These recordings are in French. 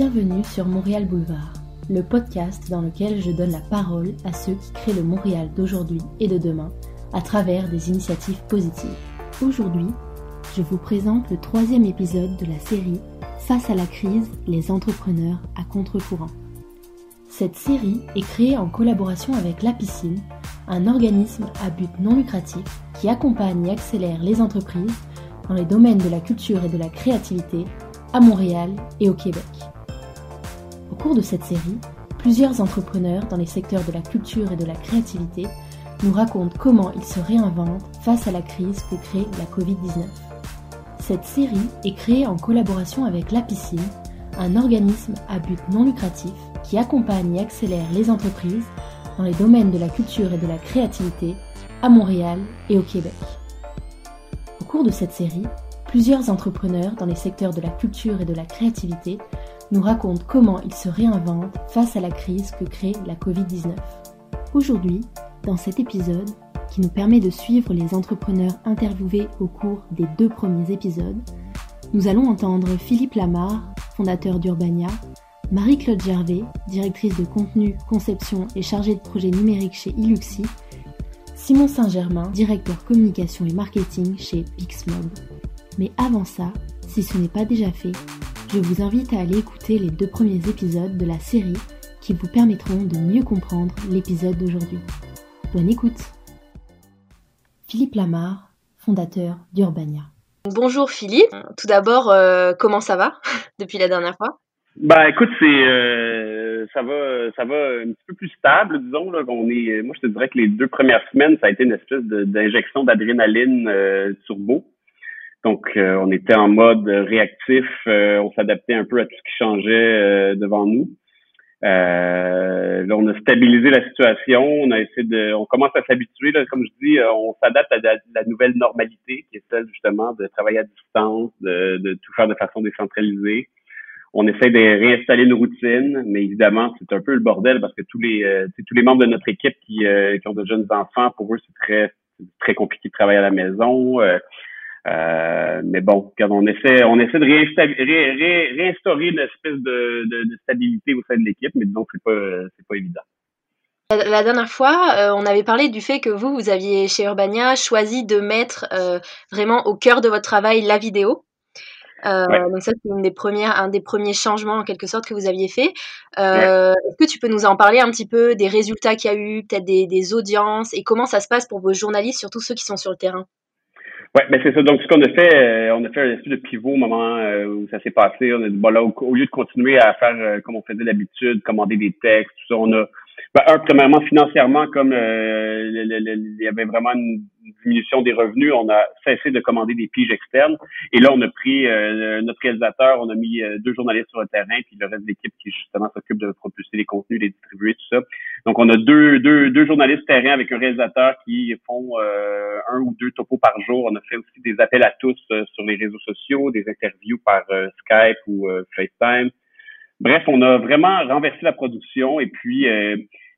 Bienvenue sur Montréal Boulevard, le podcast dans lequel je donne la parole à ceux qui créent le Montréal d'aujourd'hui et de demain à travers des initiatives positives. Aujourd'hui, je vous présente le troisième épisode de la série Face à la crise, les entrepreneurs à contre-courant. Cette série est créée en collaboration avec La Piscine, un organisme à but non lucratif qui accompagne et accélère les entreprises dans les domaines de la culture et de la créativité à Montréal et au Québec. Au cours de cette série, plusieurs entrepreneurs dans les secteurs de la culture et de la créativité nous racontent comment ils se réinventent face à la crise que crée la Covid-19. Cette série est créée en collaboration avec La Piscine, un organisme à but non lucratif qui accompagne et accélère les entreprises dans les domaines de la culture et de la créativité à Montréal et au Québec. Au cours de cette série, plusieurs entrepreneurs dans les secteurs de la culture et de la créativité nous racontent comment ils se réinventent face à la crise que crée la Covid-19. Aujourd'hui, dans cet épisode, qui nous permet de suivre les entrepreneurs interviewés au cours des deux premiers épisodes, nous allons entendre Philippe Lamar, fondateur d'Urbania, Marie-Claude Gervais, directrice de contenu, conception et chargée de projet numérique chez Iluxi, Simon Saint-Germain, directeur communication et marketing chez Pixmob. Mais avant ça, si ce n'est pas déjà fait, je vous invite à aller écouter les deux premiers épisodes de la série qui vous permettront de mieux comprendre l'épisode d'aujourd'hui. Bonne écoute Philippe Lamar, fondateur d'Urbania. Bonjour Philippe, tout d'abord, euh, comment ça va depuis la dernière fois? Bah écoute, c'est euh, ça va ça va un petit peu plus stable, disons. Là, on est, moi je te dirais que les deux premières semaines, ça a été une espèce d'injection d'adrénaline euh, turbo. Donc, euh, on était en mode réactif, euh, on s'adaptait un peu à tout ce qui changeait euh, devant nous. là, on a stabilisé la situation, on a essayé de, on commence à s'habituer. Comme je dis, on s'adapte à la, nouvelle normalité, qui est celle justement de travailler à distance, de, de tout faire de façon décentralisée. On essaie de réinstaller une routine, mais évidemment, c'est un peu le bordel parce que tous les, tous les membres de notre équipe qui, qui ont de jeunes enfants, pour eux, c'est très, très compliqué de travailler à la maison. Euh, mais bon, quand on essaie, on essaie de réinstaurer une espèce de, de, stabilité au sein de l'équipe, mais disons que c'est pas, c'est pas évident. La dernière fois, euh, on avait parlé du fait que vous, vous aviez chez Urbania choisi de mettre euh, vraiment au cœur de votre travail la vidéo. Donc ça, c'est une des premières, un des premiers changements en quelque sorte que vous aviez fait. Est-ce que tu peux nous en parler un petit peu des résultats qu'il y a eu, peut-être des, des audiences et comment ça se passe pour vos journalistes, surtout ceux qui sont sur le terrain? Ouais, mais c'est ça. Donc, ce qu'on a fait, euh, on a fait un espèce de pivot au moment euh, où ça s'est passé. On a dit, bon, là, au, lieu de continuer à faire euh, comme on faisait d'habitude, commander des textes, tout ça, on a ben, un, premièrement, financièrement, comme euh, il y avait vraiment une diminution des revenus, on a cessé de commander des piges externes. Et là, on a pris euh, notre réalisateur, on a mis euh, deux journalistes sur le terrain, puis le reste de l'équipe qui justement s'occupe de propulser les contenus, les distribuer, tout ça. Donc, on a deux, deux, deux journalistes terrain avec un réalisateur qui font un ou deux topos par jour. On a fait aussi des appels à tous sur les réseaux sociaux, des interviews par Skype ou FaceTime. Bref, on a vraiment renversé la production et puis, euh,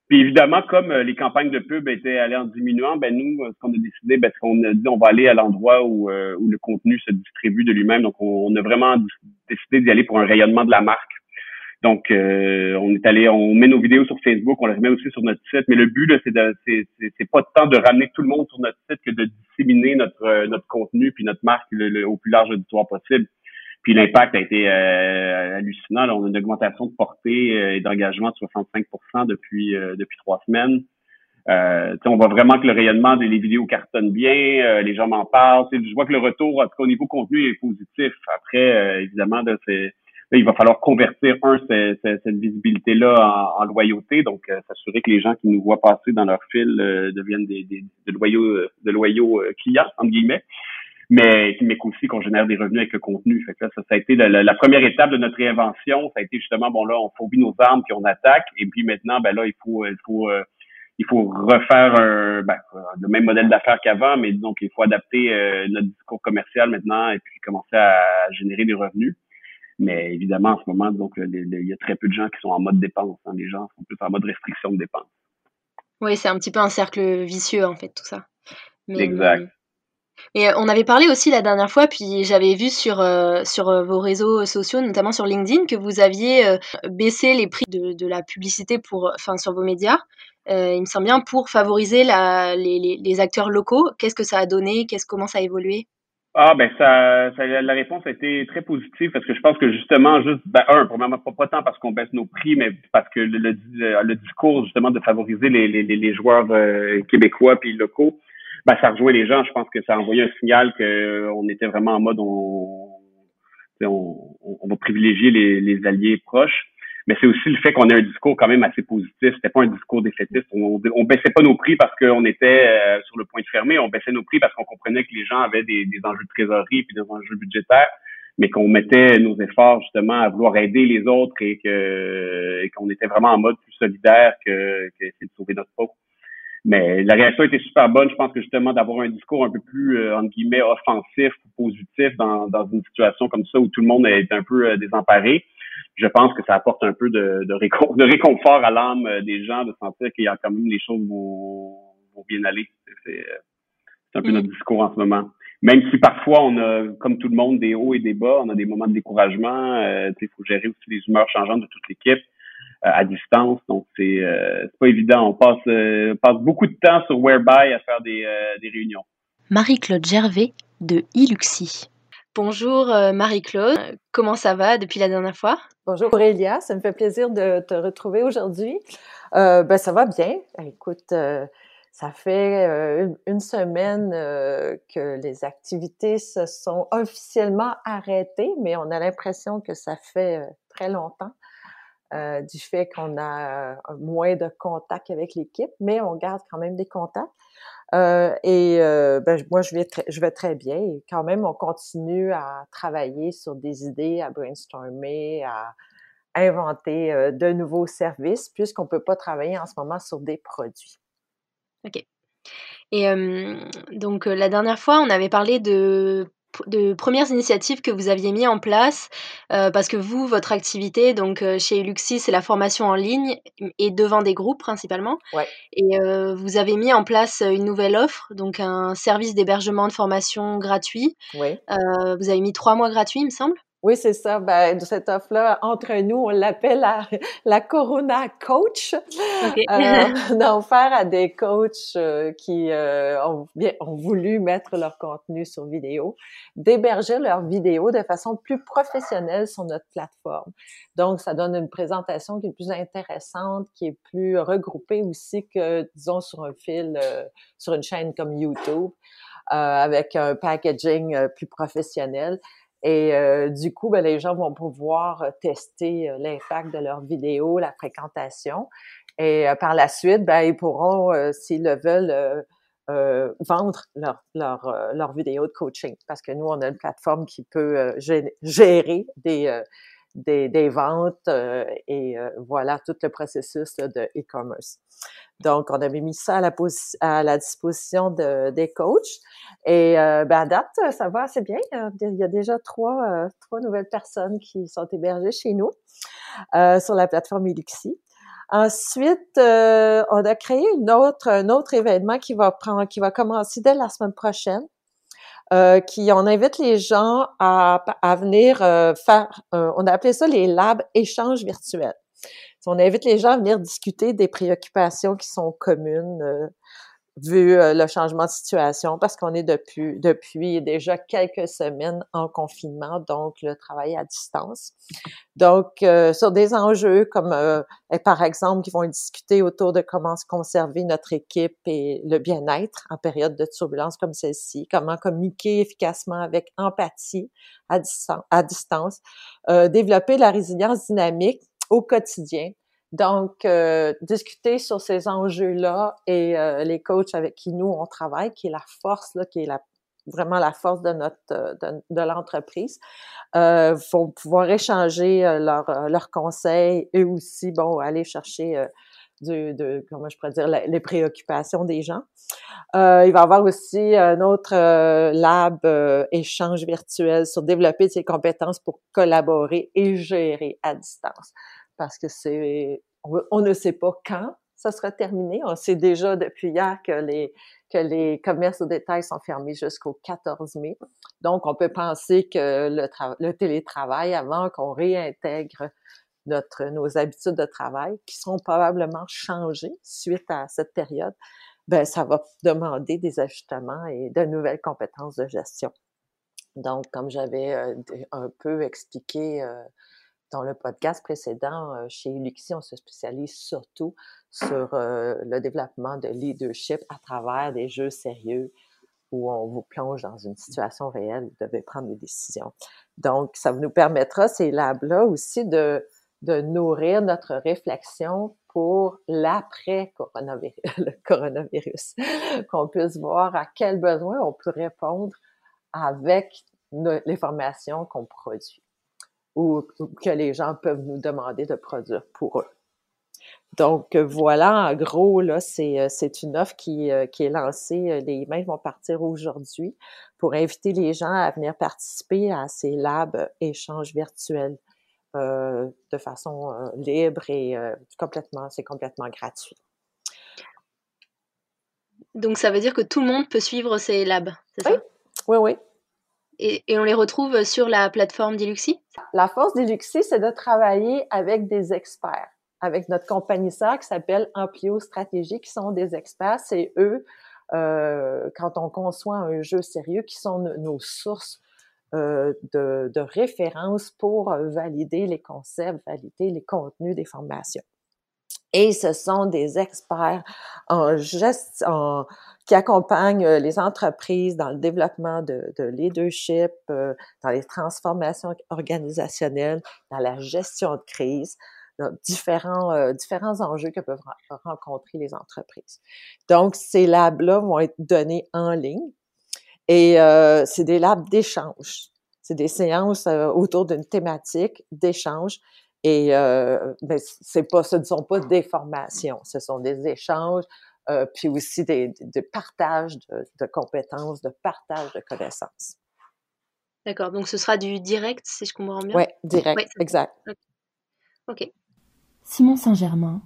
puis évidemment, comme euh, les campagnes de pub étaient allées en diminuant, ben nous, ce qu'on a décidé, ben, c'est qu'on a dit on va aller à l'endroit où, euh, où le contenu se distribue de lui-même. Donc, on, a vraiment décidé d'y aller pour un rayonnement de la marque. Donc, on est allé, on met nos vidéos sur Facebook, on les remet aussi sur notre site. Mais le but, là, c'est de, c'est, c'est, pas tant de ramener tout le monde sur notre site que de disséminer notre notre contenu puis notre marque au plus large auditoire possible. Puis l'impact a été euh, hallucinant. on a une augmentation de portée euh, et d'engagement de 65 depuis euh, depuis trois semaines. on voit vraiment que le rayonnement des vidéos cartonne bien, les gens m'en parlent. Je vois que le retour, en tout cas au niveau contenu, est positif. Après, évidemment, c'est il va falloir convertir un cette, visibilité-là en, loyauté, donc s'assurer que les gens qui nous voient passer dans leur fil deviennent des, des, de loyaux de loyaux clients entre guillemets mais, mais aussi qu'on génère des revenus avec le contenu. Fait que là, ça, ça a été la, première étape de notre réinvention. Ça a été justement, bon là, on phobie nos armes puis on attaque. Et puis maintenant, ben là, il faut, il faut, euh, il faut refaire un, ben, le même modèle d'affaires qu'avant, mais donc il faut adapter euh, notre discours commercial maintenant et puis commencer à générer des revenus. Mais évidemment, en ce moment, donc il y a très peu de gens qui sont en mode dépense. Hein. Les gens sont plus en mode restriction de dépenses. Oui, c'est un petit peu un cercle vicieux en fait, tout ça. exact. Et on avait parlé aussi la dernière fois, puis j'avais vu sur, sur vos réseaux sociaux, notamment sur LinkedIn, que vous aviez baissé les prix de, de la publicité pour, sur vos médias. il me semble bien pour favoriser les, les, acteurs locaux. Qu'est-ce que ça a donné? Qu'est-ce comment ça a évolué? Ah ben ça, la réponse a été très positive parce que je pense que justement juste ben un premièrement pas, tant parce qu'on baisse nos prix mais parce que le, le, discours justement de favoriser les, les, les joueurs euh, québécois puis locaux ben ça rejoint les gens je pense que ça a envoyé un signal que euh, était vraiment en mode on on, on va privilégier les, les alliés proches mais c'est aussi le fait qu'on ait un discours quand même assez positif. C'était pas un discours défaitiste. On, on baissait pas nos prix parce qu'on était euh, sur le point de fermer. On baissait nos prix parce qu'on comprenait que les gens avaient des, des enjeux de trésorerie puis des enjeux budgétaires, mais qu'on mettait nos efforts justement à vouloir aider les autres et que qu'on était vraiment en mode plus solidaire que, que de sauver notre peau. Mais la réaction était super bonne. Je pense que justement d'avoir un discours un peu plus euh, entre guillemets offensif ou positif dans, dans une situation comme ça où tout le monde est un peu euh, désemparé je pense que ça apporte un peu de, de, réconfort à l'âme euh, des gens de sentir qu'il y a quand même les choses vont, vont bien aller. C'est euh, un peu mm. notre discours en ce moment. Même si parfois on a, comme tout le monde, des hauts et des bas, on a des moments de découragement. Euh, il faut gérer aussi les humeurs changeantes de toute l'équipe à distance. Donc c'est euh, pas évident. On passe, passe beaucoup de temps sur Whereby à faire des, des réunions. Marie-Claude Gervais de Iluxi. Bonjour Marie-Claude, comment ça va depuis la dernière fois? Bonjour Aurélia, ça me fait plaisir de te retrouver aujourd'hui. Euh, ben ça va bien. Écoute, euh, ça fait euh, une, semaine euh, que les activités se sont officiellement arrêtées, mais on a l'impression que ça fait très longtemps. Du fait qu'on a moins de contacts avec l'équipe, mais on garde quand même des contacts. Euh, et euh, ben, moi, je vais, très, bien. Et quand même, on continue à travailler sur des idées, à brainstormer, à inventer euh, de nouveaux services, puisqu'on ne peut pas travailler en ce moment sur des produits. OK. Et donc, la dernière fois, on avait parlé de de premières initiatives que vous aviez mis en place euh, parce que vous, votre activité, donc euh, chez Luxi, c'est la formation en ligne et devant des groupes principalement. Ouais. Et euh, vous avez mis en place une nouvelle offre, donc un service d'hébergement de formation gratuit. Ouais. vous avez mis trois mois gratuits, il me semble. Oui, c'est ça. Ben, cette offre-là, entre nous, on l'appelle la, la Corona Coach. Okay. euh, on a offert à des coachs euh, qui euh, ont, bien, ont voulu mettre leur contenu sur vidéo, d'héberger leurs vidéos de façon plus professionnelle sur notre plateforme. Donc, ça donne une présentation qui est plus intéressante, qui est plus regroupée aussi que, disons, sur un fil, euh, sur une chaîne comme YouTube, avec un packaging plus professionnel. Et euh, du coup, ben, les gens vont pouvoir euh, tester euh, l'impact de leur vidéo, la fréquentation. Et par la suite, ben, ils pourront, s'ils le veulent, vendre leur, leur, leur vidéo de coaching. Parce que nous, on a une plateforme qui peut gérer des, des, des ventes et voilà tout le processus de e-commerce. Donc, on avait mis ça à la, à la disposition de, des coachs. Et euh, ben à date, ça va assez bien. Il y a déjà trois, euh, trois nouvelles personnes qui sont hébergées chez nous euh, sur la plateforme Eluxi. Ensuite, euh, on a créé une autre, un autre événement qui va prendre, qui va commencer dès la semaine prochaine. Euh, qui on invite les gens à, à venir faire, on a appelé ça les labs échanges virtuels. On invite les gens à venir discuter des préoccupations qui sont communes euh, vu euh, le changement de situation parce qu'on est depuis depuis déjà quelques semaines en confinement, donc le travail à distance. Donc euh, sur des enjeux comme par exemple qui vont discuter autour de comment se conserver notre équipe et le bien-être en période de turbulence comme celle-ci, comment communiquer efficacement avec empathie à distance, à distance développer la résilience dynamique au quotidien. Donc, euh, discuter sur ces enjeux-là et euh, les coachs avec qui nous on travaille, qui est la force, là, qui est la, vraiment la force de notre euh, de, l'entreprise, euh, vont pouvoir échanger leurs leur conseils et aussi, bon, aller chercher du, de, comment je pourrais dire, les préoccupations des gens. Euh, il va y avoir aussi un autre lab échange virtuel sur développer ses compétences pour collaborer et gérer à distance parce que c'est on, ne sait pas quand ça sera terminé. On sait déjà depuis hier que les, que les commerces au détail sont fermés jusqu'au 14 mai. Donc, on peut penser que le, le télétravail, avant qu'on réintègre notre, nos habitudes de travail, qui seront probablement changées suite à cette période, ben, ça va demander des ajustements et de nouvelles compétences de gestion. Donc, comme j'avais euh, un peu expliqué euh, dans le podcast précédent, euh, chez Luxi, on se spécialise surtout sur le développement de leadership à travers des jeux sérieux où on vous plonge dans une situation réelle, vous devez prendre des décisions. Donc, ça nous permettra, ces labs-là aussi, de, nourrir notre réflexion pour l'après-coronavirus, le coronavirus, qu'on puisse voir à quels besoins on peut répondre avec les formations qu'on produit ou, que les gens peuvent nous demander de produire pour eux. Donc voilà, en gros, là, c'est, euh, une offre qui, euh, qui est lancée. Les emails vont partir aujourd'hui pour inviter les gens à venir participer à ces labs échanges virtuels euh, de façon euh, libre et euh, complètement, c'est complètement gratuit. Donc ça veut dire que tout le monde peut suivre ces labs, c'est oui. ça? Oui, oui. Et, on les retrouve sur la plateforme Diluxi? La force Diluxi, c'est de travailler avec des experts, avec notre compagnie sœur qui s'appelle Amplio Stratégie, qui sont des experts. C'est eux, euh, quand on conçoit un jeu sérieux, qui sont nos sources euh, de, référence pour valider les concepts, valider les contenus des formations. Et ce sont des experts en gestion, qui accompagnent euh, les entreprises dans le développement de, de leadership, dans les transformations organisationnelles, dans la gestion de crise, dans différents, différents enjeux que peuvent rencontrer les entreprises. Donc, ces labs-là vont être donnés en ligne et euh, c'est des labs d'échange. C'est des séances euh, autour d'une thématique d'échange. Et euh, ben, c'est pas, ce ne sont pas des formations, ce sont des échanges, euh, puis aussi des, des partages de, de, compétences, de partage de connaissances. D'accord, donc ce sera du direct, si je comprends bien? Oui, direct, exact. ok. Simon Saint-Germain,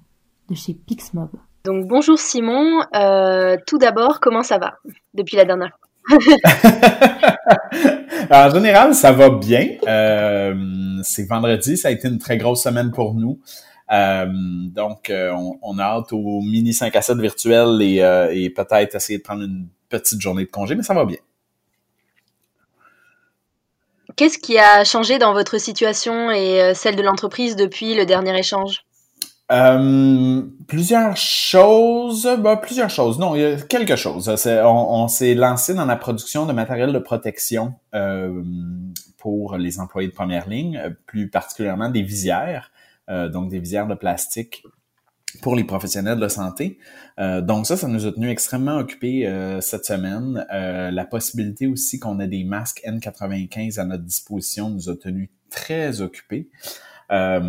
de chez Pixmob. Donc bonjour Simon, euh, tout d'abord, comment ça va depuis la dernière fois? en général, ça va bien. Euh, c'est vendredi, ça a été une très grosse semaine pour nous. Euh, donc, euh, on, a hâte au mini 5 à 7 virtuel et, et peut-être essayer de prendre une petite journée de congé, mais ça va bien. Qu'est-ce qui a changé dans votre situation et celle de l'entreprise depuis le dernier échange? Euh, plusieurs choses, bah, plusieurs choses. Non, il y a quelque chose. On, s'est lancé dans la production de matériel de protection euh, pour les employés de première ligne, euh, plus particulièrement des visières, euh, donc des visières de plastique pour les professionnels de santé. Euh, donc ça, ça nous a tenu extrêmement occupés cette semaine. la possibilité aussi qu'on ait des masques N95 à notre disposition nous a tenu très occupés. Euh,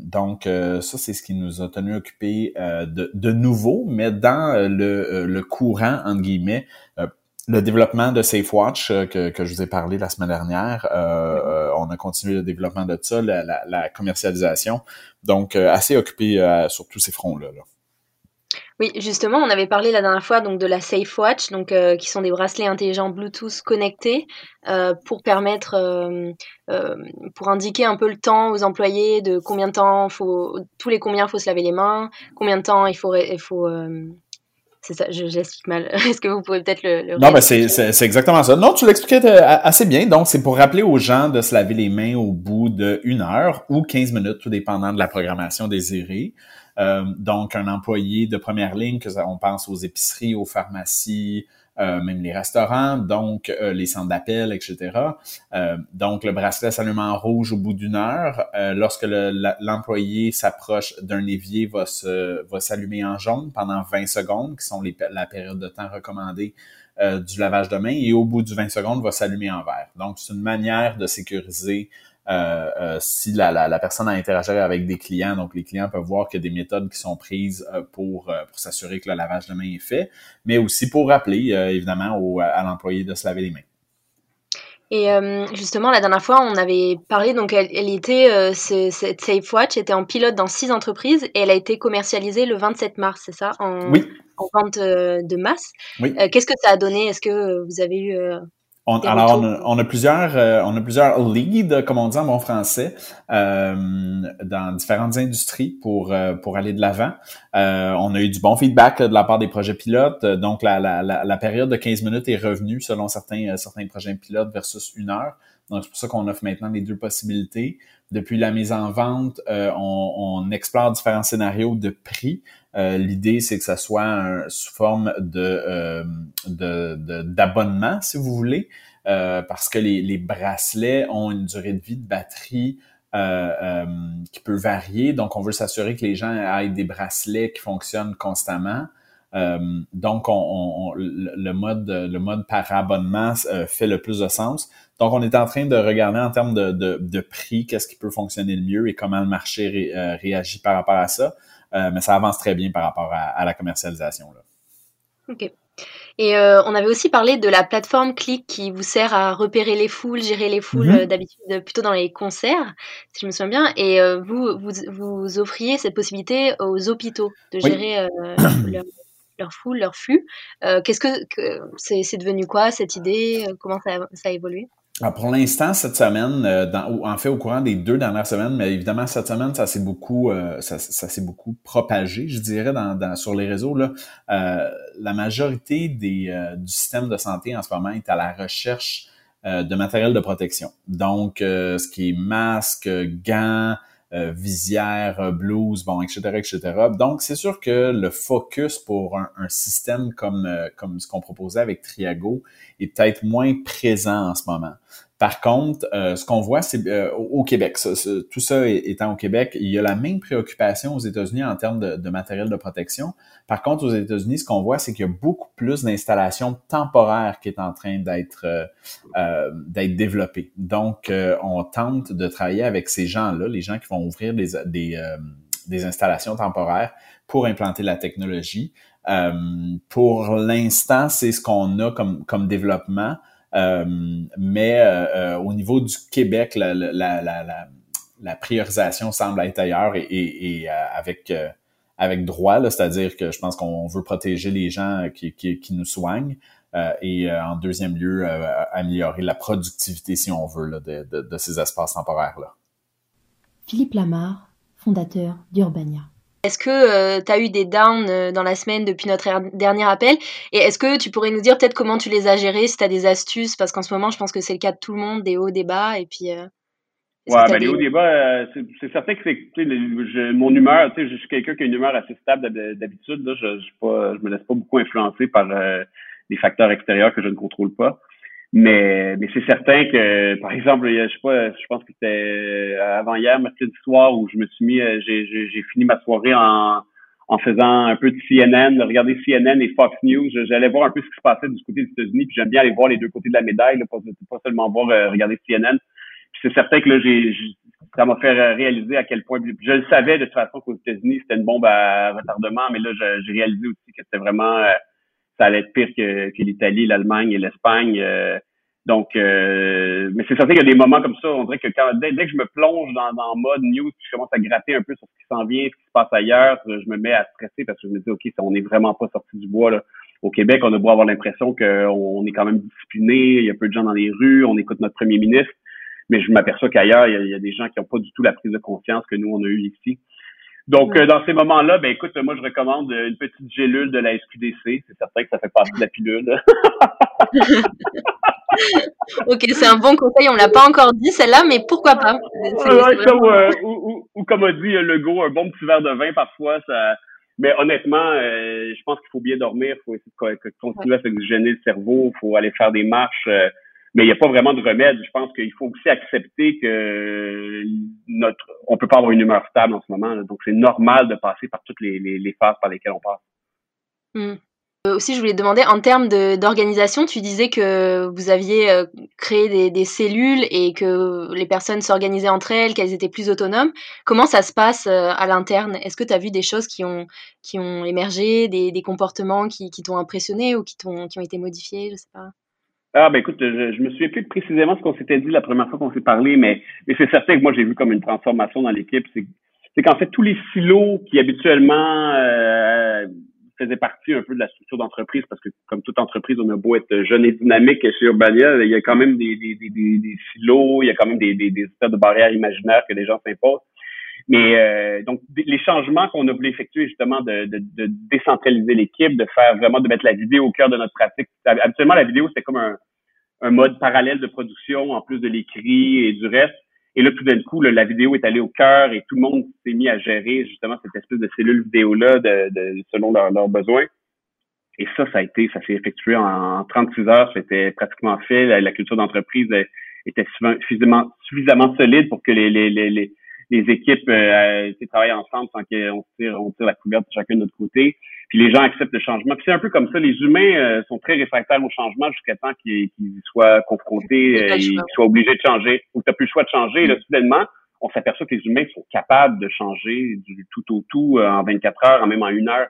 donc, euh, ça, c'est ce qui nous a tenu occupés euh, de, de, nouveau, mais dans le, le courant, entre guillemets, le développement de SafeWatch que, que je vous ai parlé la semaine dernière, on a continué le développement de ça, la, la, la commercialisation. Donc, assez occupé sur tous ces fronts-là. Là. Oui, justement, on avait parlé la dernière fois donc de la Safe Watch, donc euh, qui sont des bracelets intelligents Bluetooth connectés euh, pour permettre, euh, pour indiquer un peu le temps aux employés de combien de temps faut, tous les combien faut se laver les mains, combien de temps il faut, il faut. C'est ça, je, l'explique mal. Est-ce que vous pouvez peut-être le, le Non, mais c'est, c'est, exactement ça. Non, tu l'expliquais assez bien. Donc, c'est pour rappeler aux gens de se laver les mains au bout d'une heure ou 15 minutes, tout dépendant de la programmation désirée. Euh, donc, un employé de première ligne, que on pense aux épiceries, aux pharmacies, euh, même les restaurants, donc euh, les centres d'appel, etc. Donc, le bracelet s'allume en rouge au bout d'une heure. lorsque l'employé s'approche d'un évier, va se va s'allumer en jaune pendant 20 secondes, qui sont les, la période de temps recommandée du lavage de main, et au bout du 20 secondes, va s'allumer en vert. Donc, c'est une manière de sécuriser si la, la, la, personne a interagi avec des clients, donc les clients peuvent voir qu'il y a des méthodes qui sont prises euh, pour, pour s'assurer que le lavage de main est fait, mais aussi pour rappeler évidemment au, à l'employé de se laver les mains. Et justement, la dernière fois, on avait parlé, donc elle, était, cette Safe Watch était en pilote dans six entreprises et elle a été commercialisée le 27 mars, c'est ça en, oui. en vente de masse. Oui. Qu'est-ce que ça a donné? Est-ce que vous avez eu on, alors, on a, plusieurs, euh, on a plusieurs leads, comme on dit en bon français, euh, dans différentes industries pour euh, pour aller de l'avant. on a eu du bon feedback de la part des projets pilotes. Donc, la, la, la, période de 15 minutes est revenue selon certains certains projets pilotes versus une heure. Donc, c'est pour ça qu'on offre maintenant les deux possibilités. Depuis la mise en vente, on, on, explore différents scénarios de prix. Euh, l'idée, c'est que ça soit sous forme de d'abonnement, si vous voulez, euh, parce que les, bracelets ont une durée de vie de batterie euh, qui peut varier. Donc, on veut s'assurer que les gens aient des bracelets qui fonctionnent constamment. donc, on, le mode le mode par abonnement fait le plus de sens. Donc, on est en train de regarder en termes de prix, qu'est-ce qui peut fonctionner le mieux et comment le marché réagit par rapport à ça. Euh, mais ça avance très bien par rapport à, la commercialisation. Là. OK. Et euh, on avait aussi parlé de la plateforme Click qui vous sert à repérer les foules, gérer les foules mm-hmm. euh, d'habitude plutôt dans les concerts, si je me souviens bien. Et vous, vous, offriez cette possibilité aux hôpitaux de gérer leur, foule, leur flux. Qu'est-ce que c'est devenu quoi cette idée? Comment ça, ça a évolué? Ah, pour l'instant, cette semaine, euh, dans, en fait, au courant des deux dernières semaines, mais évidemment, cette semaine, ça s'est beaucoup, euh, ça, s'est beaucoup propagé, je dirais, dans, sur les réseaux. Là. Euh, la majorité des, du système de santé en ce moment est à la recherche de matériel de protection. Donc, ce qui est masque, gants, euh, visière, euh, blues, bon, etc., etc. Donc, c'est sûr que le focus pour un, système comme, euh, comme ce qu'on proposait avec Triago est peut-être moins présent en ce moment. Par contre, euh, ce qu'on voit, c'est euh, au Québec, tout ça étant au Québec, il y a la même préoccupation aux États-Unis en termes de, matériel de protection. Par contre, aux États-Unis, ce qu'on voit, c'est qu'il y a beaucoup plus d'installations temporaires qui est en train d'être euh, d'être développées. Donc, on tente de travailler avec ces gens-là, les gens qui vont ouvrir des, des, des installations temporaires pour implanter la technologie. pour l'instant, c'est ce qu'on a comme, comme développement. Euh, mais euh, euh, au niveau du Québec, la, la, la, la, priorisation semble être ailleurs et, et, avec avec droit, c'est-à-dire que je pense qu'on veut protéger les gens qui, qui, qui nous soignent et en deuxième lieu, améliorer la productivité, si on veut, là, de, de, de, ces espaces temporaires-là. Philippe Lamar, fondateur d'Urbania. Est-ce que euh, tu as eu des downs euh, dans la semaine depuis notre dernier appel? Et est-ce que tu pourrais nous dire peut-être comment tu les as gérés, si tu as des astuces? Parce qu'en ce moment, je pense que c'est le cas de tout le monde, des hauts, des bas. Et puis, euh, ouais, ben, les hauts, des bas, c'est certain que c'est mon humeur. Je suis quelqu'un qui a une humeur assez stable d'habitude. Je, je, je, me laisse pas beaucoup influencer par les facteurs extérieurs que je ne contrôle pas. Mais, mais c'est certain que, par exemple, je sais pas, je pense que c'était avant hier, mercredi soir, où je me suis mis, euh, j'ai, fini ma soirée en, en faisant un peu de CNN, regarder CNN et Fox News. J'allais voir un peu ce qui se passait du côté des États-Unis, puis j'aime bien aller voir les deux côtés de la médaille, là, pas, seulement voir euh, regarder CNN. C'est certain que là, j'ai, ça m'a fait réaliser à quel point. Je le savais de toute façon qu'aux États-Unis c'était une bombe à retardement, mais là j'ai réalisé aussi que c'était vraiment euh, ça allait être pire que, que l'Italie, l'Allemagne et l'Espagne. Euh, donc, euh, mais c'est certain qu'il y a des moments comme ça. On dirait que quand, dès, que je me plonge dans, dans mode news, je commence à gratter un peu sur ce qui s'en vient, ce qui se passe ailleurs, je me mets à stresser parce que je me dis, OK, on n'est vraiment pas sorti du bois. Là. Au Québec, on a beau avoir l'impression qu'on est quand même discipliné, il y a peu de gens dans les rues, on écoute notre premier ministre, mais je m'aperçois qu'ailleurs, il, y a des gens qui n'ont pas du tout la prise de conscience que nous, on a eu ici. Donc, euh, dans ces moments-là, ben écoute, moi, je recommande une petite gélule de la SQDC. C'est certain que ça fait partie de la pilule. ok, c'est un bon conseil. On l'a pas encore dit celle-là, mais pourquoi pas? Euh, ou, comme a dit Legault, un bon petit verre de vin parfois, ça. Mais honnêtement, euh, je pense qu'il faut bien dormir, il faut essayer de continuer à s'oxygéner le cerveau, il faut aller faire des marches mais il n'y a pas vraiment de remède. Je pense qu'il faut aussi accepter que notre, on peut pas avoir une humeur stable en ce moment. donc, c'est normal de passer par toutes les, les, phases par lesquelles on passe. Hmm. Euh, aussi, je voulais demander, en termes d'organisation, tu disais que vous aviez euh, créé des, des, cellules et que les personnes s'organisaient entre elles, qu'elles étaient plus autonomes. Comment ça se passe euh, à l'interne? Est-ce que tu as vu des choses qui ont, qui ont émergé, des, des comportements qui, qui t'ont impressionné ou qui, qui ont été modifiés? Je sais pas. Ah ben écoute, je, je me souviens plus précisément ce qu'on s'était dit la première fois qu'on s'est parlé, mais, mais c'est certain que moi j'ai vu comme une transformation dans l'équipe. C'est, qu'en fait tous les silos qui habituellement euh, faisaient partie un peu de la structure d'entreprise, parce que comme toute entreprise, on a beau être jeune et dynamique chez Urbania, il y a quand même des, des, des, des silos, il y a quand même des, des, des de barrières imaginaires que les gens s'imposent. Mais euh, donc les changements qu'on a voulu effectuer justement de, de, de décentraliser l'équipe, de faire vraiment de mettre la vidéo au cœur de notre pratique. Habituellement la vidéo c'était comme un, un mode parallèle de production en plus de l'écrit et du reste. Et là tout d'un coup la vidéo est allée au cœur et tout le monde s'est mis à gérer justement cette espèce de cellule vidéo là de, de selon leurs besoins. Et ça, ça a été, ça s'est effectué en 36 heures, c'était pratiquement fait. La, culture d'entreprise était suffisamment, suffisamment solide pour que les, les, les les équipes euh, travaillent ensemble sans qu'on tire, on tire la couverture chacun de notre côté. Puis les gens acceptent le changement. Puis c'est un peu comme ça. Les humains euh, sont très réfractaires au changement jusqu'à temps qu'ils soient confrontés, euh, qu'ils soient obligés de changer. Ou tu n'as plus le choix de changer. Et là, soudainement, on s'aperçoit que les humains sont capables de changer du tout au tout euh, en 24 heures, en même en une heure.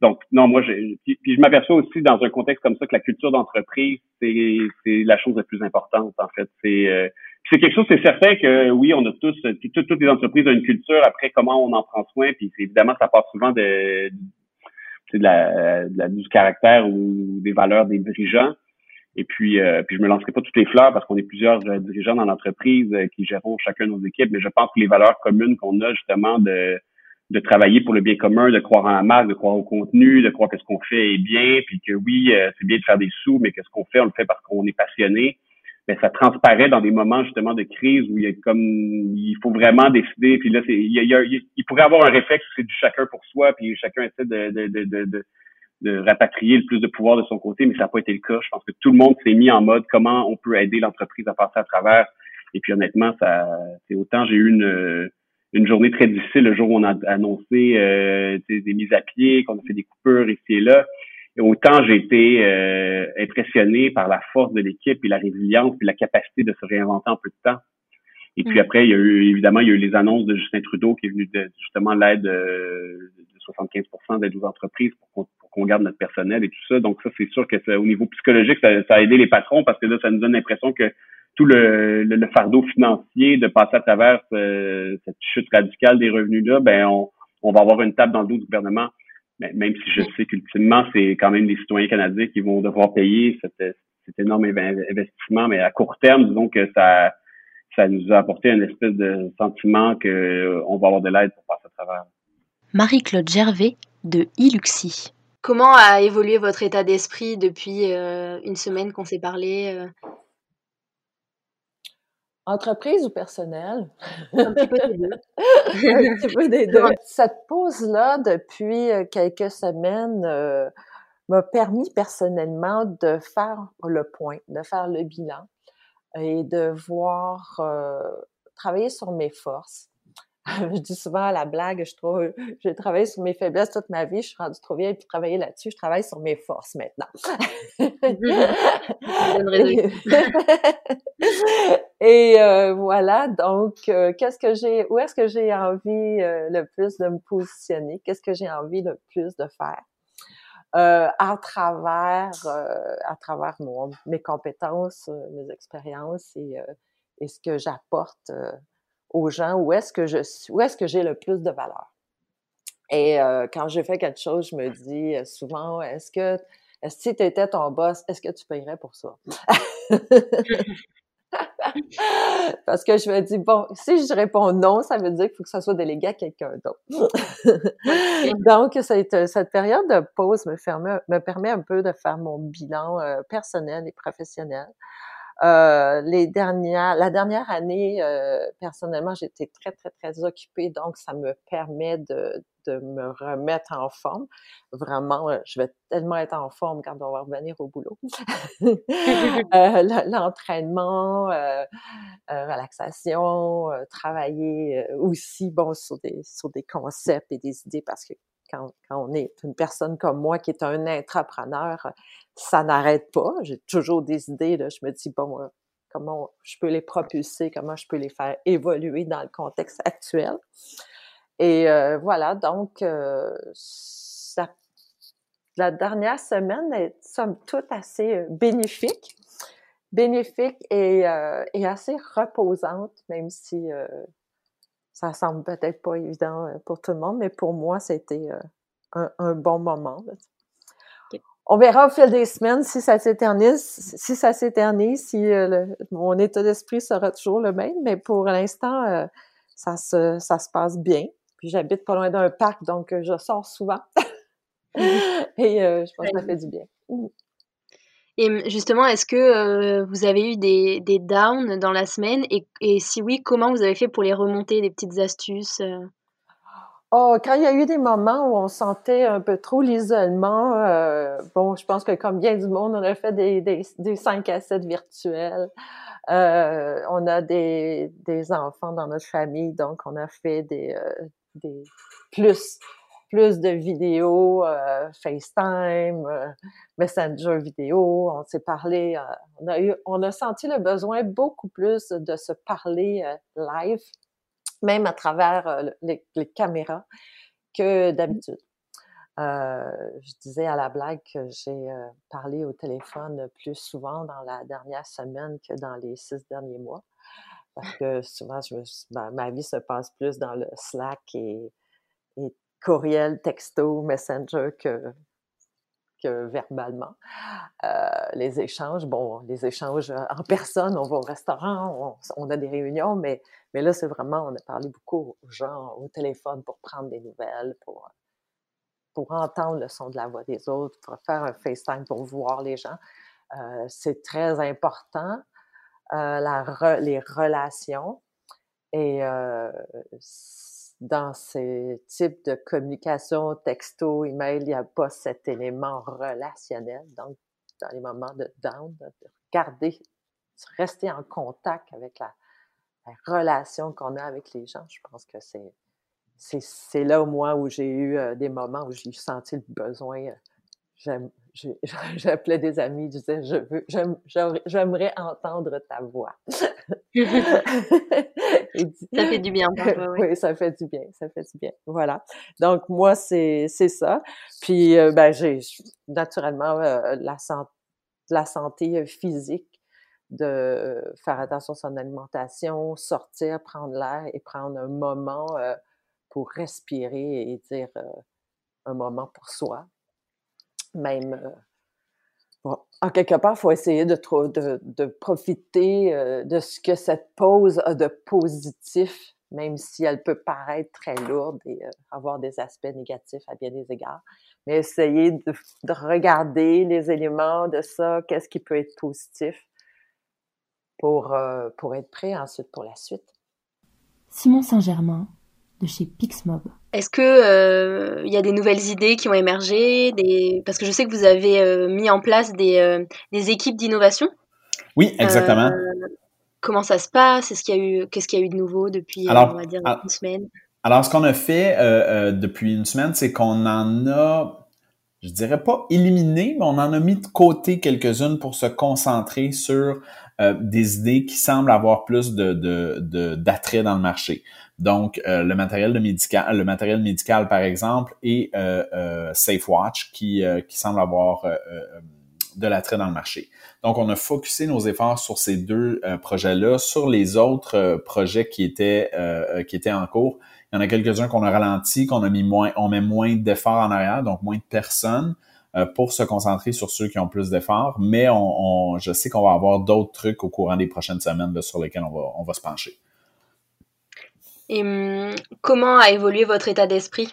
Donc, non, moi, je, puis, je m'aperçois aussi dans un contexte comme ça que la culture d'entreprise, c'est la chose la plus importante, en fait. C'est euh, c'est quelque chose, c'est certain que oui, on a tous, toutes, les entreprises ont une culture. Après, comment on en prend soin, puis évidemment, ça part souvent de, la, de la, du caractère ou des valeurs des dirigeants. Et puis, euh, puis je me lancerai pas toutes les fleurs parce qu'on est plusieurs euh, dirigeants dans l'entreprise euh, qui gérons chacun nos équipes, mais je pense que les valeurs communes qu'on a justement de de travailler pour le bien commun, de croire en la marque, de croire au contenu, de croire que ce qu'on fait est bien, puis que oui, c'est bien de faire des sous, mais que ce qu'on fait, on le fait parce qu'on est passionné mais ça transparaît dans des moments justement de crise où il y a comme il faut vraiment décider. Puis là c'est il, y a, il, pourrait avoir un réflexe où c'est du chacun pour soi puis chacun essaie de de, de, de, de rapatrier le plus de pouvoir de son côté mais ça n'a pas été le cas. Je pense que tout le monde s'est mis en mode comment on peut aider l'entreprise à passer à travers. Et puis honnêtement ça c'est autant j'ai eu une une journée très difficile le jour où on a annoncé euh, des mises à pied qu'on a fait des coupures ici et là et autant j'ai été euh, impressionné par la force de l'équipe et la résilience et la capacité de se réinventer en peu de temps. Et puis mm. après, il y a eu évidemment, il y a eu les annonces de Justin Trudeau qui est venu de, justement l'aide euh, de 75% d'aide aux entreprises pour qu'on garde notre personnel et tout ça. Donc ça, c'est sûr que au niveau psychologique, ça, ça, a aidé les patrons parce que là, ça nous donne l'impression que tout le, le, fardeau financier de passer à travers euh, cette chute radicale des revenus-là, ben on, on va avoir une table dans le dos du gouvernement même si je sais qu'ultimement, c'est quand même les citoyens canadiens qui vont devoir payer cet, énorme investissement, mais à court terme, disons que ça, ça nous a apporté un espèce de sentiment qu'on euh, va avoir de l'aide pour passer à travers. Marie-Claude Gervais de Iluxi. Comment a évolué votre état d'esprit depuis euh, une semaine qu'on s'est parlé euh? Entreprise ou personnel? Un petit peu des deux. Un petit peu des deux. Cette pause-là, depuis euh, quelques semaines, euh, m'a permis personnellement de faire le point, de faire le bilan et de voir, euh, travailler sur mes forces, je dis souvent à la blague, je trouve, j'ai travaillé sur mes faiblesses toute ma vie, je suis rendue trop vieille puis travailler là-dessus, je travaille sur mes forces maintenant. Et euh, voilà, donc euh, qu'est-ce que j'ai, où est-ce que j'ai envie euh, le plus de me positionner, qu'est-ce que j'ai envie le plus de faire? À travers, à travers mon, mes compétences, mes expériences et, et ce que j'apporte aux gens où est-ce que je suis, où est-ce que j'ai le plus de valeur. Et euh, quand je fais quelque chose, je me dis euh, souvent, est-ce que si tu étais ton boss, est-ce que tu payerais pour ça? Parce que je me dis, bon, si je réponds non, ça veut dire qu'il faut que ça soit délégué à quelqu'un d'autre. Donc, cette, cette, période de pause me, permet, me permet un peu de faire mon bilan euh, personnel et professionnel. Euh, les dernières, la dernière année, euh, personnellement, j'étais très, très, très occupée, donc ça me permet de, de me remettre en forme. Vraiment, euh, je vais tellement être en forme quand on va revenir au boulot. L'entraînement, relaxation, travailler aussi, bon, sur des, sur des concepts et des idées parce que quand, quand, on est une personne comme moi qui est un intrapreneur, ça n'arrête pas. J'ai toujours des idées. Là. Je me dis, bon, euh, comment je peux les propulser, comment je peux les faire évoluer dans le contexte actuel. Et euh, voilà, donc, euh, la dernière semaine est somme toute assez bénéfique. bénéfique et, et, assez reposante, même si ça semble peut-être pas évident pour tout le monde, mais pour moi, c'était un, un, bon moment. On verra au fil des semaines si ça s'éternise, si ça s'éternise, si mon état d'esprit sera toujours le même, mais pour l'instant, ça se, ça se passe bien. Puis j'habite pas loin d'un parc, donc je sors souvent. et je pense que ça fait du bien. Mmh. Et justement, est-ce que vous avez eu des, des downs dans la semaine? Et, et, si oui, comment vous avez fait pour les remonter, des petites astuces Oh, quand il y a eu des moments où on sentait un peu trop l'isolement, bon, je pense que comme bien du monde, on a fait des, des, des 5 à 7 virtuels. Euh, on a des, des enfants dans notre famille, donc on a fait des, des plus plus de vidéos, euh, FaceTime, euh, Messenger vidéo, on s'est parlé, euh, on a eu, on a senti le besoin beaucoup plus de se parler live, même à travers les, caméras que d'habitude. je disais à la blague que j'ai parlé au téléphone plus souvent dans la dernière semaine que dans les six derniers mois. Parce que souvent, je ma, vie se passe plus dans le Slack et, et courriel, texto, messenger que, verbalement. Euh, les échanges, bon, les échanges euh, en personne, on va au restaurant, on, a des réunions, mais, mais là, c'est vraiment, on a parlé beaucoup aux gens au téléphone pour prendre des nouvelles, pour, pour entendre le son de la voix des autres, pour faire un FaceTime pour voir les gens. Euh, c'est très important, la les relations. Et dans ces types de communication, texto, email, il n'y a pas cet élément relationnel. Donc, dans les moments de down, de garder, rester en contact avec la, relation qu'on a avec les gens, je pense que c'est c'est là au moins où j'ai eu euh, des moments où j'ai senti le besoin. Euh, j'appelais des amis, je disais, je veux, j'aimerais entendre ta voix. ça fait du bien. oui. ça fait du bien, ça fait du bien. Voilà. Donc moi c'est c'est ça. Puis euh, ben j'ai naturellement euh, la santé la santé physique de faire attention à son alimentation, sortir, prendre l'air et prendre un moment euh, pour respirer et dire un moment pour soi. Même en quelque part, il faut essayer de, profiter euh, de ce que cette pause a de positif, même si elle peut paraître très lourde et euh, avoir des aspects négatifs à bien des égards. Mais essayer de, de regarder les éléments de ça, qu'est-ce qui peut être positif pour, euh, pour être prêt ensuite pour la suite. Simon Saint-Germain, de chez Pixmob. Est-ce que il euh, y a des nouvelles idées qui ont émergé, des... parce que je sais que vous avez euh, mis en place des, euh, des équipes d'innovation. Oui, exactement. comment ça se passe? Est-ce qu'il y a eu qu'est-ce qu'il y a eu de nouveau depuis on va dire une semaine? Alors, ce qu'on a fait depuis une semaine, c'est qu'on en a, je dirais pas éliminé, mais on en a mis de côté quelques-unes pour se concentrer sur des idées qui semblent avoir plus de d'attrait de, dans le marché. Donc, euh, le matériel médical, le matériel médical, par exemple, et euh, euh, SafeWatch, qui, qui semble avoir de l'attrait dans le marché. Donc, on a focusé nos efforts sur ces deux projets-là. Sur les autres projets qui étaient qui étaient en cours, il y en a quelques-uns qu'on a ralenti, qu'on a mis moins, on met moins d'efforts en arrière, donc moins de personnes pour se concentrer sur ceux qui ont plus d'efforts. Mais on, je sais qu'on va avoir d'autres trucs au courant des prochaines semaines sur lesquels on va, on va se pencher. Et hum, comment a évolué votre état d'esprit?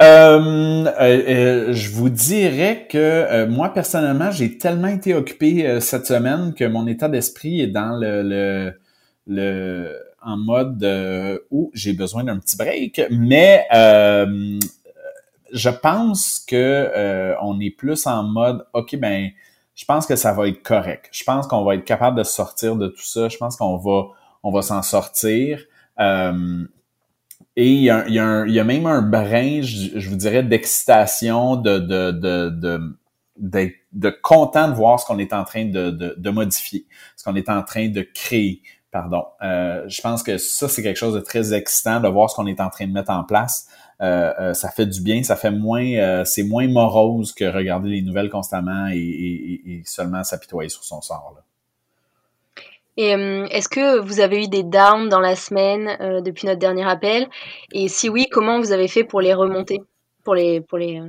Euh, euh, euh, je vous dirais que moi personnellement, j'ai tellement été occupé cette semaine que mon état d'esprit est dans le, le, en mode où j'ai besoin d'un petit break. Mais je pense que on est plus en mode OK, ben je pense que ça va être correct. Je pense qu'on va être capable de sortir de tout ça. Je pense qu'on va on va s'en sortir. Euh, et il y, a, y a y, a, même un brin, je, vous dirais, d'excitation, de, de, de, de, de, content de voir ce qu'on est en train de, de, de modifier, ce qu'on est en train de créer. Pardon. je pense que ça, c'est quelque chose de très excitant de voir ce qu'on est en train de mettre en place. ça fait du bien, ça fait moins, c'est moins morose que regarder les nouvelles constamment et, et seulement s'apitoyer sur son sort. Là. Et euh, est-ce que vous avez eu des downs dans la semaine euh, depuis notre dernier appel? Et si oui, comment vous avez fait pour les remonter? Pour les. Pour les,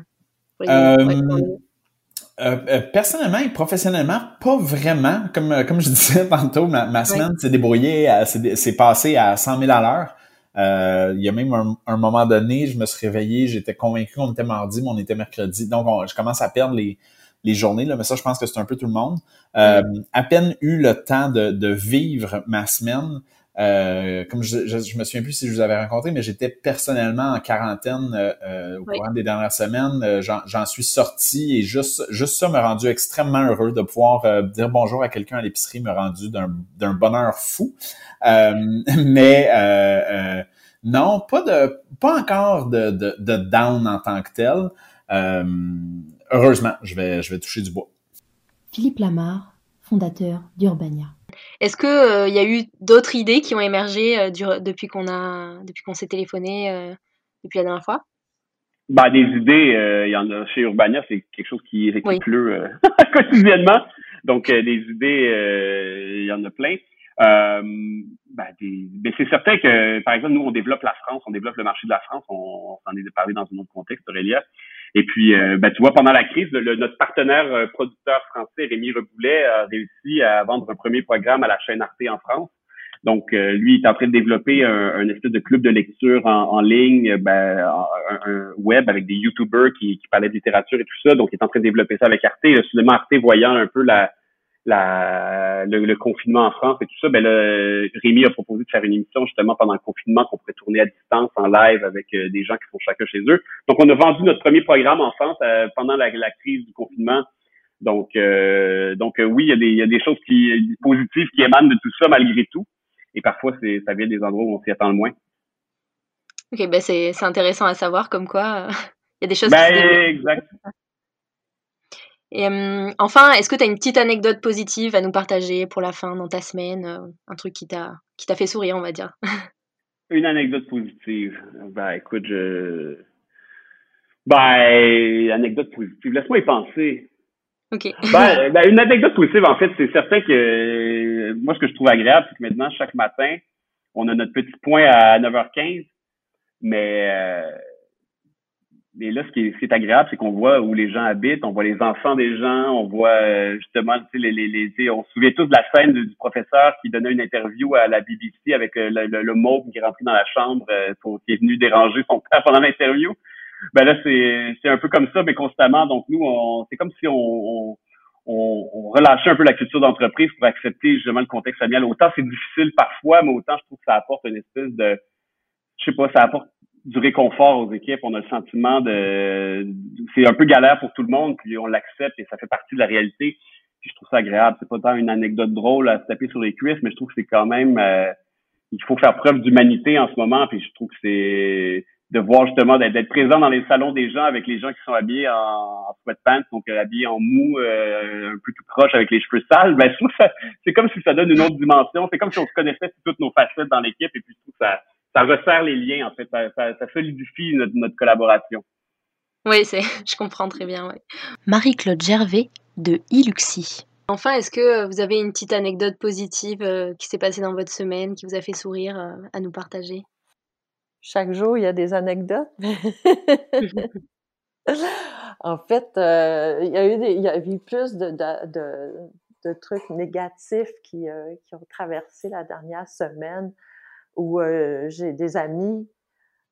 euh, personnellement et professionnellement, pas vraiment. Comme, comme je disais tantôt, ma, semaine s'est débrouillée, c'est passé à 100 000 à l'heure. il y a même un, moment donné, je me suis réveillé, j'étais convaincu qu'on était mardi, mais on était mercredi. Donc, je commence à perdre les, les journées, là, mais ça, je pense que c'est un peu tout le monde. Euh, à peine eu le temps de, de vivre ma semaine. Euh, comme je, je, me souviens plus si je vous avais rencontré, mais j'étais personnellement en quarantaine euh, au courant des dernières semaines. J'en suis sorti et juste, juste ça m'a rendu extrêmement heureux de pouvoir dire bonjour à quelqu'un à l'épicerie m'a rendu d'un bonheur fou. mais non, pas de pas encore de, de, de, down en tant que tel. Heureusement, je vais, je vais toucher du bois. Philippe Lamar, fondateur d'Urbania. Est-ce qu'il il euh, y a eu d'autres idées qui ont émergé euh, depuis qu'on a depuis qu'on s'est téléphoné euh, depuis la dernière fois? Bah, des idées, il y en a chez Urbania, c'est quelque chose qui, qui pleut quotidiennement. Donc des idées, il y en a plein. Ben, ben, c'est certain que, par exemple, nous, on développe la France, on développe le marché de la France, on, on s'en est parlé dans un autre contexte, Aurélia. Et puis, euh, ben, tu vois, pendant la crise, notre partenaire euh, producteur français, Rémi Reboulet, a réussi à vendre un premier programme à la chaîne Arte en France. Donc, euh, lui, il est en train de développer un, espèce de club de lecture en, ligne, ben, un, web avec des YouTubers qui, qui parlaient de littérature et tout ça. Donc, il est en train de développer ça avec Arte. Et, soudainement, Arte, voyant un peu la, la, le, confinement en France et tout ça, ben là, Rémi a proposé de faire une émission justement pendant le confinement qu'on pourrait tourner à distance en live avec euh, des gens qui sont chacun chez eux. Donc, on a vendu notre premier programme en France euh, pendant la, crise du confinement. Donc, euh, donc oui, il y, a des, il y a des choses qui positives qui émanent de tout ça malgré tout. Et parfois, c'est ça vient des endroits où on s'y attend le moins. Ok, ben c'est intéressant à savoir comme quoi il y a des choses. Ben, exact. Et euh, enfin, est-ce que tu as une petite anecdote positive à nous partager pour la fin dans ta semaine euh, Un truc qui t'a qui t'a fait sourire, on va dire? une anecdote positive. Ben écoute, je ben anecdote positive. Laisse-moi y penser. OK. ben, ben, une anecdote positive, en fait, c'est certain que moi, ce que je trouve agréable, c'est que maintenant, chaque matin, on a notre petit point à 9h15, mais euh, mais là, ce qui est, agréable, c'est qu'on voit où les gens habitent, on voit les enfants des gens, on voit euh, justement, les, les, les, on se souvient tous de la scène du, professeur qui donnait une interview à la BBC avec euh, le, le, le qui est rentré dans la chambre, euh, qui est venu déranger son père pendant l'interview. Ben là, c'est, un peu comme ça, mais constamment. Donc nous, on, c'est comme si on, on, on, relâchait un peu la culture d'entreprise pour accepter justement le contexte familial. Autant c'est difficile parfois, mais autant je trouve que ça apporte une espèce de, je sais pas, ça apporte du réconfort aux équipes. On a le sentiment de, c'est un peu galère pour tout le monde, puis on l'accepte et ça fait partie de la réalité. Puis je trouve ça agréable. C'est pas tant une anecdote drôle à se taper sur les cuisses, mais je trouve que c'est quand même, euh, il faut faire preuve d'humanité en ce moment. Puis je trouve que c'est de voir justement d'être présent dans les salons des gens avec les gens qui sont habillés en, sweatpants, donc euh, habillés en mou, euh, un peu tout proche avec les cheveux sales. Ben je trouve que c'est comme si ça donne une autre dimension. C'est comme si on se connaissait toutes nos facettes dans l'équipe et puis je trouve que ça ça resserre les liens, en fait. Ça, ça, solidifie notre, notre, collaboration. Oui, c'est, je comprends très bien. Marie-Claude Gervais de Iluxi. Enfin, est-ce que vous avez une petite anecdote positive euh, qui s'est passée dans votre semaine, qui vous a fait sourire euh, à nous partager? Chaque jour, il y a des anecdotes. en fait, euh, il, y a eu il y a eu plus de, de, de, trucs négatifs qui, qui ont traversé la dernière semaine où euh, j'ai des amis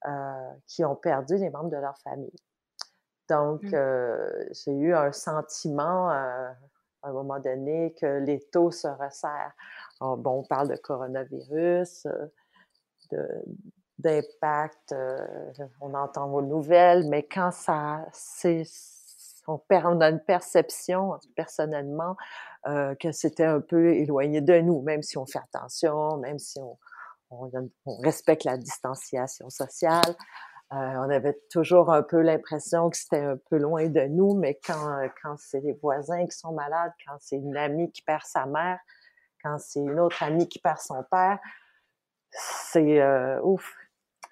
euh, qui ont perdu des membres de leur famille. Donc, mmh. euh, j'ai eu un sentiment à un moment donné que les taux se resserrent. bon, on parle de coronavirus, d'impact, on entend vos nouvelles, mais quand ça, c'est, on, on, a une perception personnellement que c'était un peu éloigné de nous, même si on fait attention, même si on, on, respecte la distanciation sociale. Euh, on avait toujours un peu l'impression que c'était un peu loin de nous, mais quand, quand c'est les voisins qui sont malades, quand c'est une amie qui perd sa mère, quand c'est une autre amie qui perd son père, c'est euh, ouf.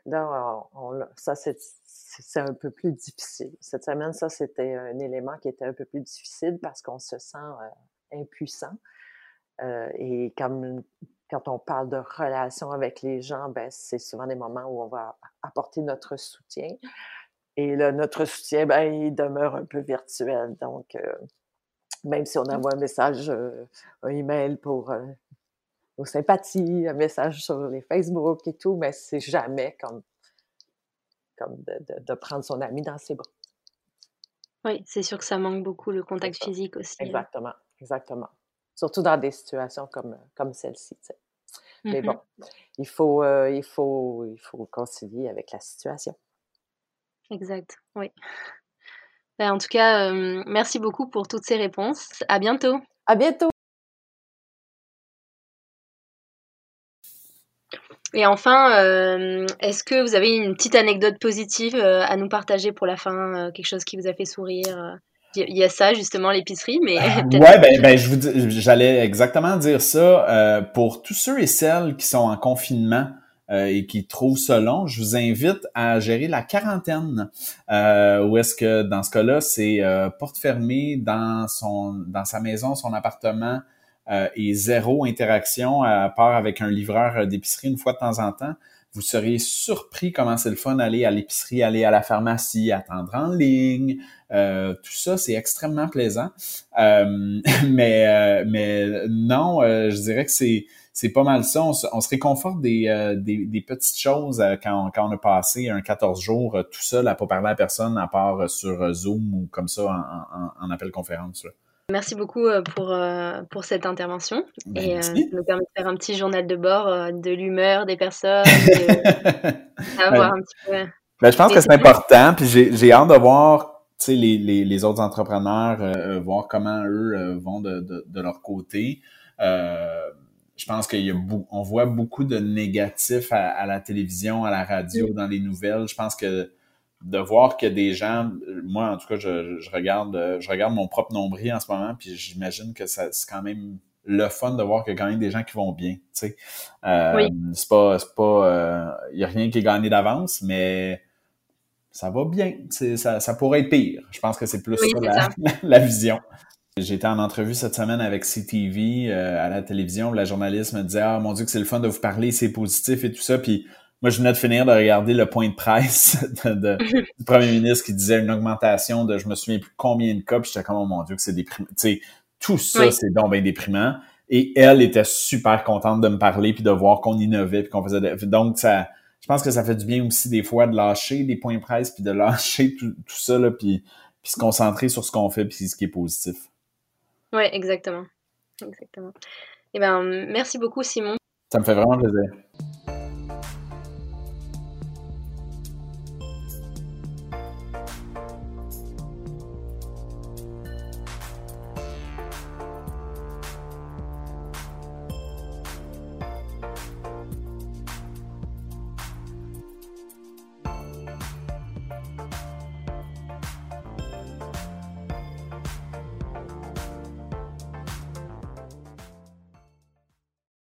Là, ça, c'est un peu plus difficile. Cette semaine, ça, c'était un élément qui était un peu plus difficile parce qu'on se sent euh, impuissant. Et comme quand on parle de relations avec les gens, ben, c'est souvent des moments où on va apporter notre soutien. Et là, notre soutien, ben, il demeure un peu virtuel. Donc, même si on envoie un message, un email pour nos sympathies, un message sur les Facebook et tout, mais c'est jamais comme, comme de, prendre son ami dans ses bras. Oui, c'est sûr que ça manque beaucoup le contact physique aussi. Hein. Exactement, exactement. Surtout dans des situations comme, comme celle-ci. Mais mmh bon, il faut, euh, il, faut, il faut concilier avec la situation. Exact, oui. Ben, en tout cas, euh, merci beaucoup pour toutes ces réponses. À bientôt. À bientôt. Et enfin, euh, est-ce que vous avez une petite anecdote positive euh, à nous partager pour la fin, euh, quelque chose qui vous a fait sourire Il y a ça justement l'épicerie, mais ouais, ben, ben je j'allais exactement dire ça pour tous ceux et celles qui sont en confinement. et qui trouvent ça long, je vous invite à gérer la quarantaine. Euh, où est-ce que dans ce cas-là, c'est porte fermée dans son dans sa maison, son appartement, euh, et zéro interaction à part avec un livreur d'épicerie une fois de temps en temps, vous seriez surpris comment c'est le fun d'aller à l'épicerie, aller à la pharmacie, attendre en ligne. Euh, tout ça, c'est extrêmement plaisant. Euh, mais, mais non, je dirais que c'est c'est pas mal ça. On se, réconforte des, des, petites choses quand, quand on a passé un 14 jours tout seul à pas parler à personne à part sur Zoom ou comme ça en, en, appel conférence. Là. Merci beaucoup euh, pour, euh, pour cette intervention. Ben, et euh, ça nous permet de faire un petit journal de bord de l'humeur des personnes, un petit peu. Ben, je pense que c'est important. Puis j'ai hâte de voir les, les, les autres entrepreneurs, voir comment eux vont de, de, de, leur côté. je pense qu'on voit beaucoup de négatifs à, à, la télévision, à la radio, dans les nouvelles. Je pense que de voir que des gens, moi en tout cas, je, je, regarde, je regarde mon propre nombril en ce moment, puis j'imagine que c'est quand même le fun de voir qu'il y a quand même des gens qui vont bien. Tu sais, euh, c'est pas, c'est pas, il euh, y a rien qui est gagné d'avance, mais ça va bien. Ça, ça pourrait être pire. Je pense que c'est plus ça, la, vision. J'étais en entrevue cette semaine avec CTV euh, à la télévision. La journaliste me disait ah mon dieu que c'est le fun de vous parler, c'est positif et tout ça. Puis moi, je venais de finir de regarder le point de presse de, du premier ministre qui disait une augmentation de je me souviens plus combien de cas, puis j'étais comme oh mon Dieu que c'est déprimant. Tu sais, tout ça, c'est donc bien déprimant. Et elle était super contente de me parler puis de voir qu'on innovait puis qu'on faisait donc ça je pense que ça fait du bien aussi des fois de lâcher des points de presse puis de lâcher tout, ça là puis puis se concentrer sur ce qu'on fait puis ce qui est positif. Oui, exactement. Exactement. Eh ben merci beaucoup Simon. Ça me fait vraiment plaisir.